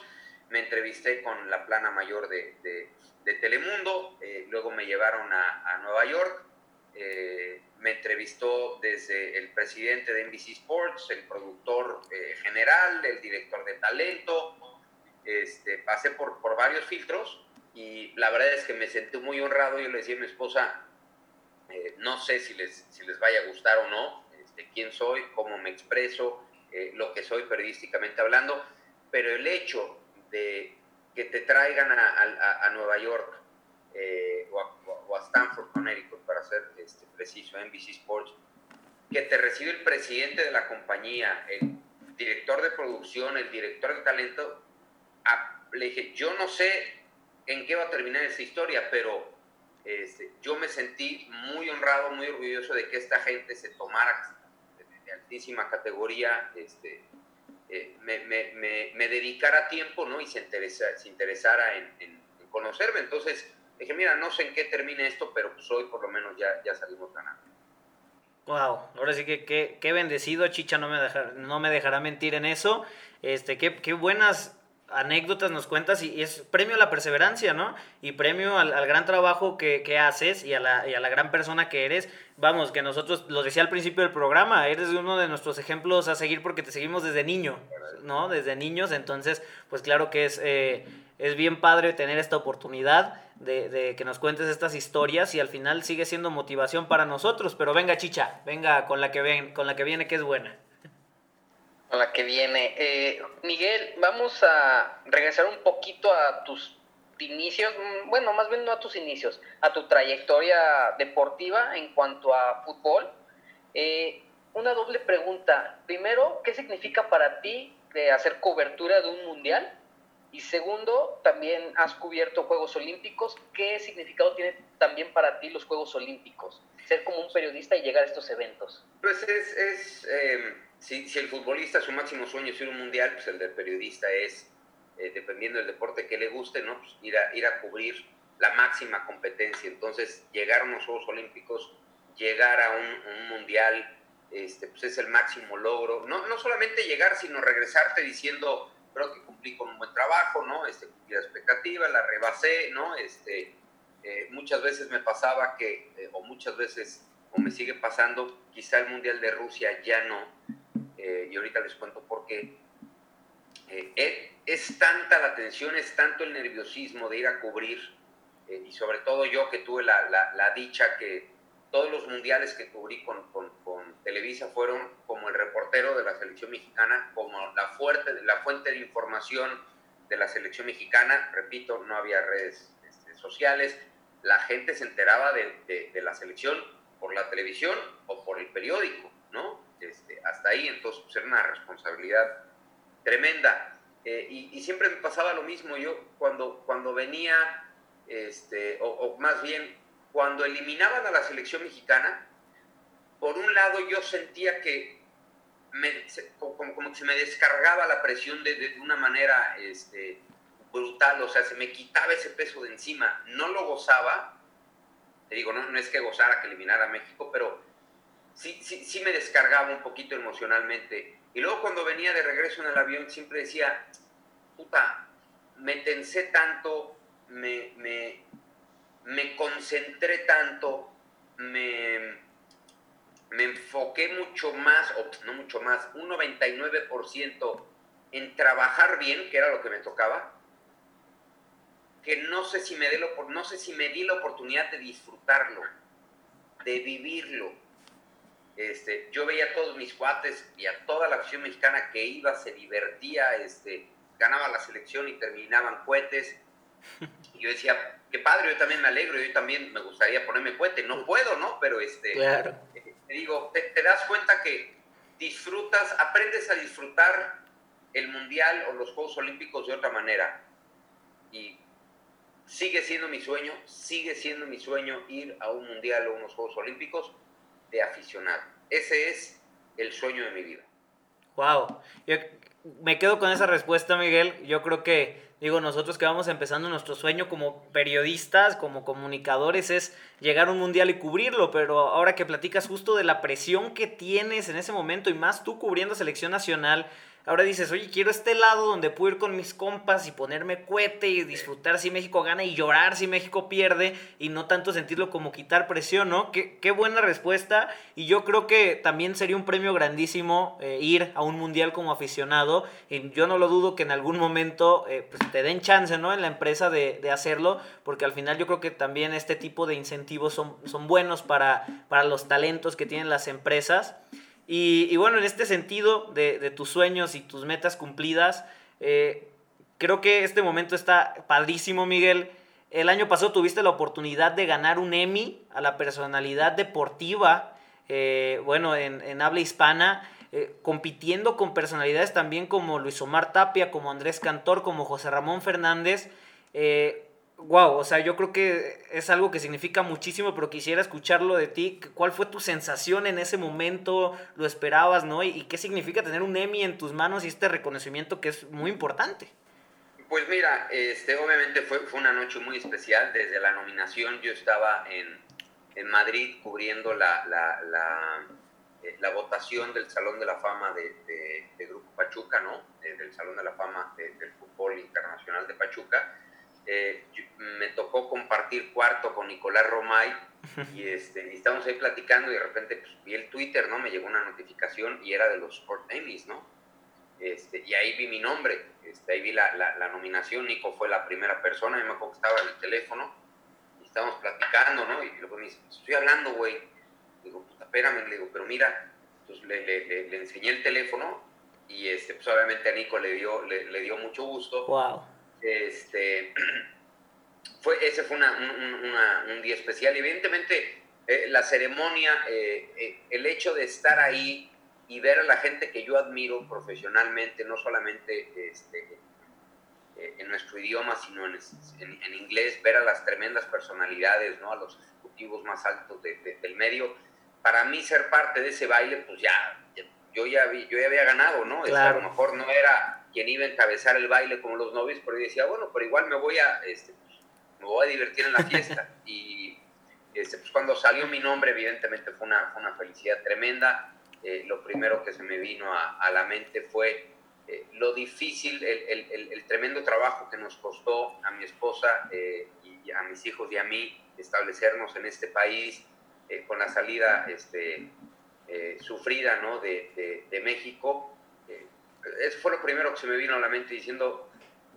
me entrevisté con la plana mayor de, de, Telemundo, eh, luego me llevaron a, a Nueva York, eh, me entrevistó desde el presidente de NBC Sports, el productor eh, general, el director de talento, este, pasé por, por varios filtros y la verdad es que me sentí muy honrado, yo le decía a mi esposa, no sé si les, si les vaya a gustar o no, este, quién soy, cómo me expreso, lo que soy periodísticamente hablando, pero el hecho de que te traigan a, Nueva York eh, o, a, Stanford, Connecticut, para ser este, preciso, NBC Sports, que te recibe el presidente de la compañía, el director de producción, el director de talento, le dije, yo no sé en qué va a terminar esta historia, pero este, yo me sentí muy honrado, muy orgulloso de que esta gente se tomara de, altísima categoría este, eh, me, me, me, dedicara tiempo ¿no? y se, interesa, se interesara en, conocerme. Entonces dije, mira, no sé en qué termine esto, pero pues hoy por lo menos ya, ya salimos ganando. Wow, ahora sí que qué, bendecido, Chicha no me, dejar, no me dejará mentir en eso. Este, qué, qué buenas anécdotas nos cuentas y, es premio a la perseverancia, ¿no? Y premio al, gran trabajo que, haces y a, la, gran persona que eres. Vamos, que nosotros, lo decía al principio del programa, eres uno de nuestros ejemplos a seguir porque te seguimos desde niño, ¿no? Desde niños, entonces, pues claro que es, eh, es bien padre tener esta oportunidad de, de, que nos cuentes estas historias y al final sigue siendo motivación para nosotros. Pero venga, chicha, venga con la que, ven, con la que viene que es buena con la que viene. Eh, Miguel, vamos a regresar un poquito a tus inicios, mm, bueno, más bien no a tus inicios, a tu trayectoria deportiva en cuanto a fútbol. Eh, una doble pregunta. Primero, ¿qué significa para ti de hacer cobertura de un mundial? Y segundo, también has cubierto Juegos Olímpicos. ¿Qué significado tiene también para ti los Juegos Olímpicos? Ser como un periodista y llegar a estos eventos. Pues es, es eh, si, si, el futbolista su máximo sueño es ir a un mundial, pues el del periodista es, eh, dependiendo del deporte que le guste, ¿no? Pues ir, a, ir a cubrir la máxima competencia. Entonces, llegar a unos Juegos Olímpicos, llegar a un, un mundial, este, pues es el máximo logro. No, no solamente llegar, sino regresarte diciendo creo que cumplí con un buen trabajo, ¿no? Este, cumplí la expectativa, la rebasé, ¿no? Este, eh, muchas veces me pasaba que, eh, o muchas veces, o me sigue pasando, quizá el Mundial de Rusia ya no, eh, y ahorita les cuento por qué. es tanta la tensión, es tanto el nerviosismo de ir a cubrir, y sobre todo yo que tuve la, la, dicha que todos los mundiales que cubrí con, con, Televisa fueron como el reportero de la selección mexicana, como la, fuerte, la fuente de información de la selección mexicana. Repito, no había redes este, sociales. La gente se enteraba de, de, la selección por la televisión o por el periódico, ¿no? Este, hasta ahí, entonces, pues, era una responsabilidad tremenda. Eh, y, y, siempre me pasaba lo mismo. Yo, cuando, cuando venía, este, o, o más bien, cuando eliminaban a la selección mexicana, por un lado yo sentía que como, que se me descargaba la presión de, una manera este, brutal, o sea, se me quitaba ese peso de encima, no lo gozaba, te digo, no, no es que gozara que eliminara a México, pero sí, sí, sí me descargaba un poquito emocionalmente. Y luego cuando venía de regreso en el avión siempre decía, puta, me tensé tanto, me, me, me concentré tanto, me, me enfoqué mucho más, o no mucho más, un 99% en trabajar bien, que era lo que me tocaba, que no sé si me, di no sé si me di la oportunidad de disfrutarlo, de vivirlo. Este, yo veía a todos mis cuates y a toda la afición mexicana que iba, se divertía, este, ganaba la selección y terminaban cohetes. Y yo decía, qué padre, yo también me alegro, yo también me gustaría ponerme cohete, no puedo, ¿no? Pero este, claro. te digo, te, das cuenta que disfrutas, aprendes a disfrutar el Mundial o los Juegos Olímpicos de otra manera. Y sigue siendo mi sueño, sigue siendo mi sueño ir a un Mundial o unos Juegos Olímpicos de aficionado. Ese es el sueño de mi vida. Wow. Yo me quedo con esa respuesta, Miguel. Yo creo que Digo, nosotros que vamos empezando nuestro sueño como periodistas, como comunicadores, es llegar a un mundial y cubrirlo, pero ahora que platicas justo de la presión que tienes en ese momento y más tú cubriendo selección nacional, Ahora dices, oye, quiero este lado donde puedo ir con mis compas y ponerme cuete y disfrutar si México gana y llorar si México pierde y no tanto sentirlo como quitar presión, ¿no? Qué, qué buena respuesta y yo creo que también sería un premio grandísimo eh, ir a un mundial como aficionado y yo no lo dudo que en algún momento eh, pues, te den chance, ¿no? En la empresa de, de, hacerlo porque al final yo creo que también este tipo de incentivos son, son buenos para, para los talentos que tienen las empresas. Y, bueno, en este sentido de, tus sueños y tus metas cumplidas, eh, creo que este momento está padrísimo, Miguel. El año pasado tuviste la oportunidad de ganar un Emmy a la personalidad deportiva, eh, bueno, en, habla hispana, eh, compitiendo con personalidades también como Luis Omar Tapia, como Andrés Cantor, como José Ramón Fernández wow, o sea, yo creo que es algo que significa muchísimo, pero quisiera escucharlo de ti. ¿Cuál fue tu sensación en ese momento? ¿Lo esperabas, no? ¿Y, qué significa tener un Emmy en tus manos y este reconocimiento que es muy importante? Pues mira, este, obviamente fue, fue una noche muy especial. Desde la nominación yo estaba en, en Madrid cubriendo la, la, la, eh, votación del Salón de la Fama de, de, Grupo Pachuca, ¿no? del Salón de la Fama del Fútbol Internacional de Pachuca. Eh, me tocó compartir cuarto con Nicolás Romay y, este, estábamos ahí platicando y de repente pues, vi el Twitter, ¿no? Me llegó una notificación y era de los Sport Emmys, ¿no? Este, y ahí vi mi nombre, este, ahí vi la, la, nominación, Nico fue la primera persona, yo me acuerdo que estaba en el teléfono y estábamos platicando, ¿no? Y luego me dice, estoy hablando, güey. Digo, puta, espérame, le digo, pero mira, entonces le, le, le, enseñé el teléfono y este, pues obviamente a Nico le dio, le, dio mucho gusto. Wow. Este, fue, ese fue una, un día especial. Evidentemente, eh, la ceremonia, eh, eh, el hecho de estar ahí y ver a la gente que yo admiro profesionalmente, no solamente este, en nuestro idioma, sino en, en, inglés, ver a las tremendas personalidades, ¿no? a los ejecutivos más altos del medio. Para mí ser parte de ese baile, pues ya, yo ya, yo ya había ganado, ¿no? Este, a lo mejor no era quien iba a encabezar el baile como los novios, pero yo decía, bueno, pero igual me voy a, este, me voy a divertir en la fiesta. y este, pues cuando salió mi nombre, evidentemente fue una, una felicidad tremenda. Eh, lo primero que se me vino a, a la mente fue eh, lo difícil, el, el, el, tremendo trabajo que nos costó a mi esposa eh, y a mis hijos y a mí establecernos en este país con la salida este, sufrida ¿no? de, de, de México. Eso fue lo primero que se me vino a la mente diciendo,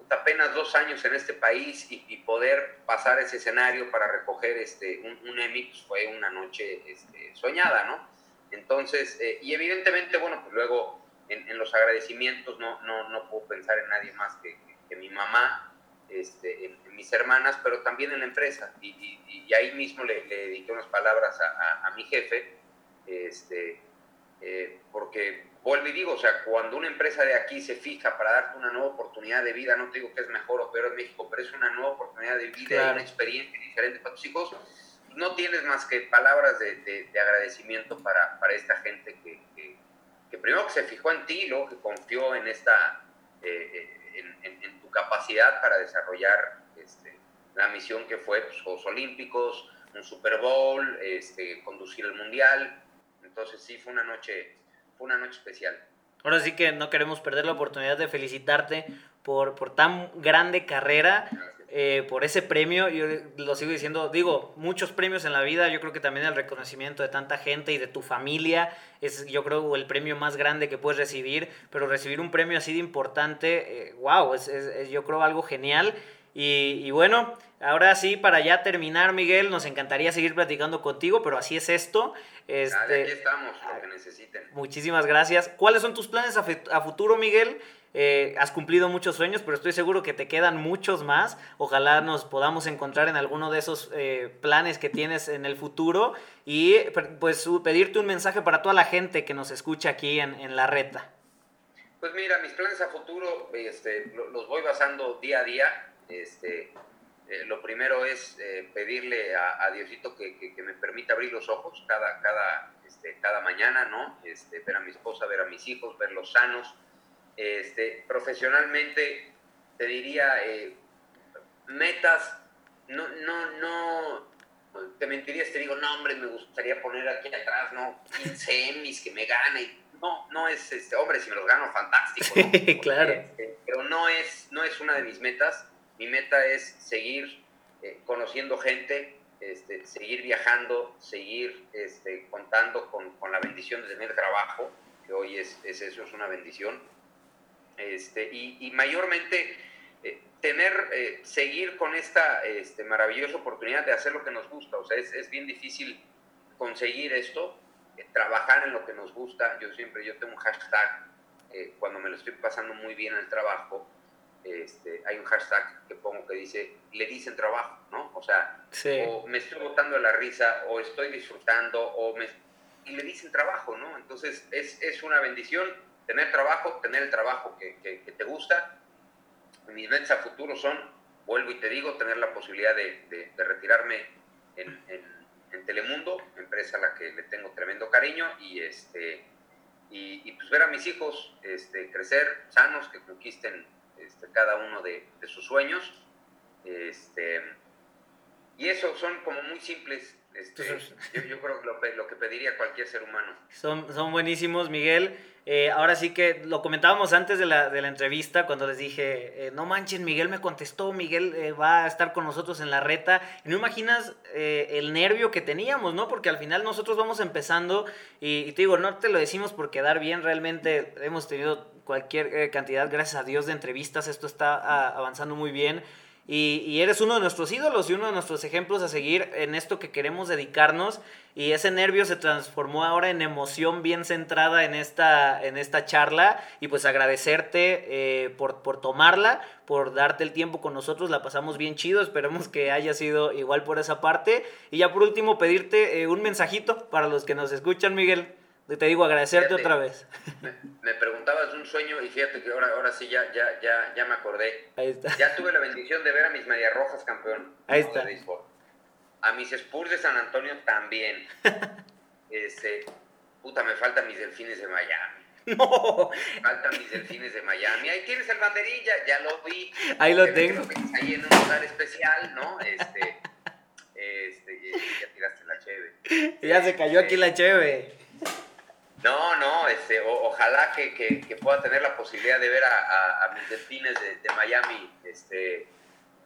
apenas dos años en este país y, poder pasar ese escenario para recoger este, un, un Emmy pues, fue una noche este, soñada, ¿no? Entonces, eh, y evidentemente, bueno, pues luego en, los agradecimientos no, no, no, puedo pensar en nadie más que, mi mamá, este, en, mis hermanas, pero también en la empresa. Y, y, ahí mismo le, dediqué unas palabras a, mi jefe, este, eh, porque vuelvo y digo, o sea, cuando una empresa de aquí se fija para darte una nueva oportunidad de vida, no te digo que es mejor o peor en México, pero es una nueva oportunidad de vida y una experiencia diferente para tus hijos, no tienes más que palabras de, de, agradecimiento para, para, esta gente que, que, primero que se fijó en ti luego que confió en esta, eh, eh, en, en, tu capacidad para desarrollar este, la misión que fue pues, Juegos Olímpicos, un Super Bowl, este, conducir el Mundial. Entonces sí, fue una noche fue una noche especial. Ahora sí que no queremos perder la oportunidad de felicitarte por, por tan grande carrera, eh, por ese premio. Yo lo sigo diciendo, digo, muchos premios en la vida, yo creo que también el reconocimiento de tanta gente y de tu familia es, yo creo, el premio más grande que puedes recibir, pero recibir un premio así de importante, wow, eh, es, es, yo creo algo genial. Y, y, bueno, ahora sí, para ya terminar, Miguel, nos encantaría seguir platicando contigo, pero así es esto. Este, aquí estamos, lo que necesiten. Muchísimas gracias. ¿Cuáles son tus planes a, futuro, Miguel? Eh, has cumplido muchos sueños, pero estoy seguro que te quedan muchos más. Ojalá nos podamos encontrar en alguno de esos eh, planes que tienes en el futuro y pues pedirte un mensaje para toda la gente que nos escucha aquí en, en la reta. Pues mira, mis planes a futuro este, los voy basando día a día este, eh, lo primero es eh, pedirle a, Diosito que, me permita abrir los ojos cada, cada, este, cada mañana, ¿no? Este, ver a mi esposa, ver a mis hijos, verlos sanos. Este, profesionalmente, te diría, eh, metas, no, no, no, te mentirías, te digo, no, hombre, me gustaría poner aquí atrás, ¿no? 15 Emmys que me gane. No, no es, este, hombre, si me los gano, fantástico. claro. Este, pero no es, no es una de mis metas mi meta es seguir eh, conociendo gente, este, seguir viajando, seguir este, contando con, la bendición de tener trabajo, que hoy es, es eso, es una bendición, este, y, mayormente eh, tener, eh, seguir con esta maravillosa oportunidad de hacer lo que nos gusta, o sea, es, bien difícil conseguir esto, trabajar en lo que nos gusta, yo siempre, yo tengo un hashtag, cuando me lo estoy pasando muy bien en el trabajo, este, hay un hashtag que pongo que dice, le dicen trabajo, ¿no? O sea, o me estoy botando la risa, o estoy disfrutando, o me... Y le dicen trabajo, ¿no? Entonces es, es una bendición tener trabajo, tener el trabajo que, que, te gusta. Mis metas a futuro son, vuelvo y te digo, tener la posibilidad de, de, retirarme en, en, Telemundo, empresa a la que le tengo tremendo cariño, y, este, y, y pues ver a mis hijos este, crecer sanos, que conquisten este, cada uno de, sus sueños. Este, y eso son como muy simples. Este, yo, yo, creo que lo, lo, que pediría cualquier ser humano. Son, son buenísimos, Miguel. Eh, ahora sí que lo comentábamos antes de la, de la entrevista cuando les dije, eh, no manchen, Miguel me contestó, Miguel eh, va a estar con nosotros en la reta. Y no imaginas el nervio que teníamos, ¿no? Porque al final nosotros vamos empezando y, te digo, no te lo decimos por quedar bien, realmente hemos tenido cualquier cantidad, gracias a Dios, de entrevistas, esto está ah, avanzando muy bien. Y, eres uno de nuestros ídolos y uno de nuestros ejemplos a seguir en esto que queremos dedicarnos. Y ese nervio se transformó ahora en emoción bien centrada en esta, en esta charla. Y pues agradecerte eh, por, por tomarla, por darte el tiempo con nosotros. La pasamos bien chido. Esperemos que haya sido igual por esa parte. Y ya por último, pedirte eh, un mensajito para los que nos escuchan, Miguel. Te digo, agradecerte otra vez. Me, preguntabas un sueño y fíjate que ahora, ahora sí ya, ya, ya, ya me acordé. Ahí está. Ya tuve la bendición de ver a mis Medias Rojas campeón. Ahí está. A mis Spurs de San Antonio también. este, puta, me faltan mis delfines de Miami. No. Faltan mis delfines de Miami. Ahí tienes el banderilla, ya lo vi. Ahí lo tengo. ahí en un lugar especial, ¿no? Este, este, ya tiraste la cheve. Ya se cayó aquí la cheve. No, no, este, ojalá que, que, pueda tener la posibilidad de ver a, a, mis delfines de, de, Miami, este,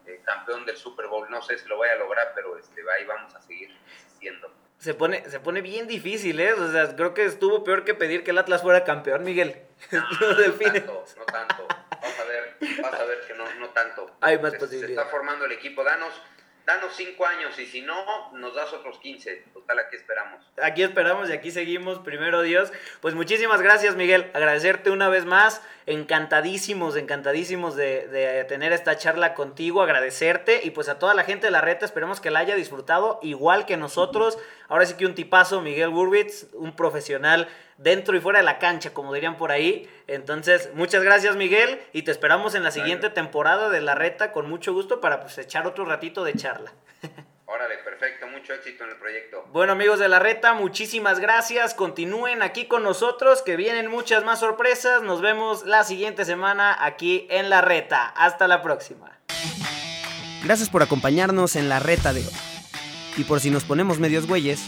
eh, campeón del Super Bowl. No sé si lo voy a lograr, pero este, ahí vamos a seguir insistiendo. Se pone, se pone bien difícil, ¿eh? O sea, creo que estuvo peor que pedir que el Atlas fuera campeón, Miguel. No, no tanto, no tanto. Vas a ver, vas a ver que no, no tanto. Hay más se, se está formando el equipo. Danos danos cinco años y si no, nos das otros 15. Total, aquí esperamos. Aquí esperamos y aquí seguimos, primero Dios. Pues muchísimas gracias, Miguel. Agradecerte una vez más. Encantadísimos, encantadísimos de, tener esta charla contigo. Agradecerte y pues a toda la gente de la reta, esperemos que la haya disfrutado igual que nosotros. Ahora sí que un tipazo, Miguel Burbitz, un profesional dentro y fuera de la cancha, como dirían por ahí. Entonces, muchas gracias Miguel y te esperamos en la siguiente temporada de La Reta con mucho gusto para pues echar otro ratito de charla. Órale, perfecto, mucho éxito en el proyecto. Bueno amigos de La Reta, muchísimas gracias, continúen aquí con nosotros, que vienen muchas más sorpresas, nos vemos la siguiente semana aquí en La Reta, hasta la próxima. Gracias por acompañarnos en La Reta de hoy. Y por si nos ponemos medios güeyes,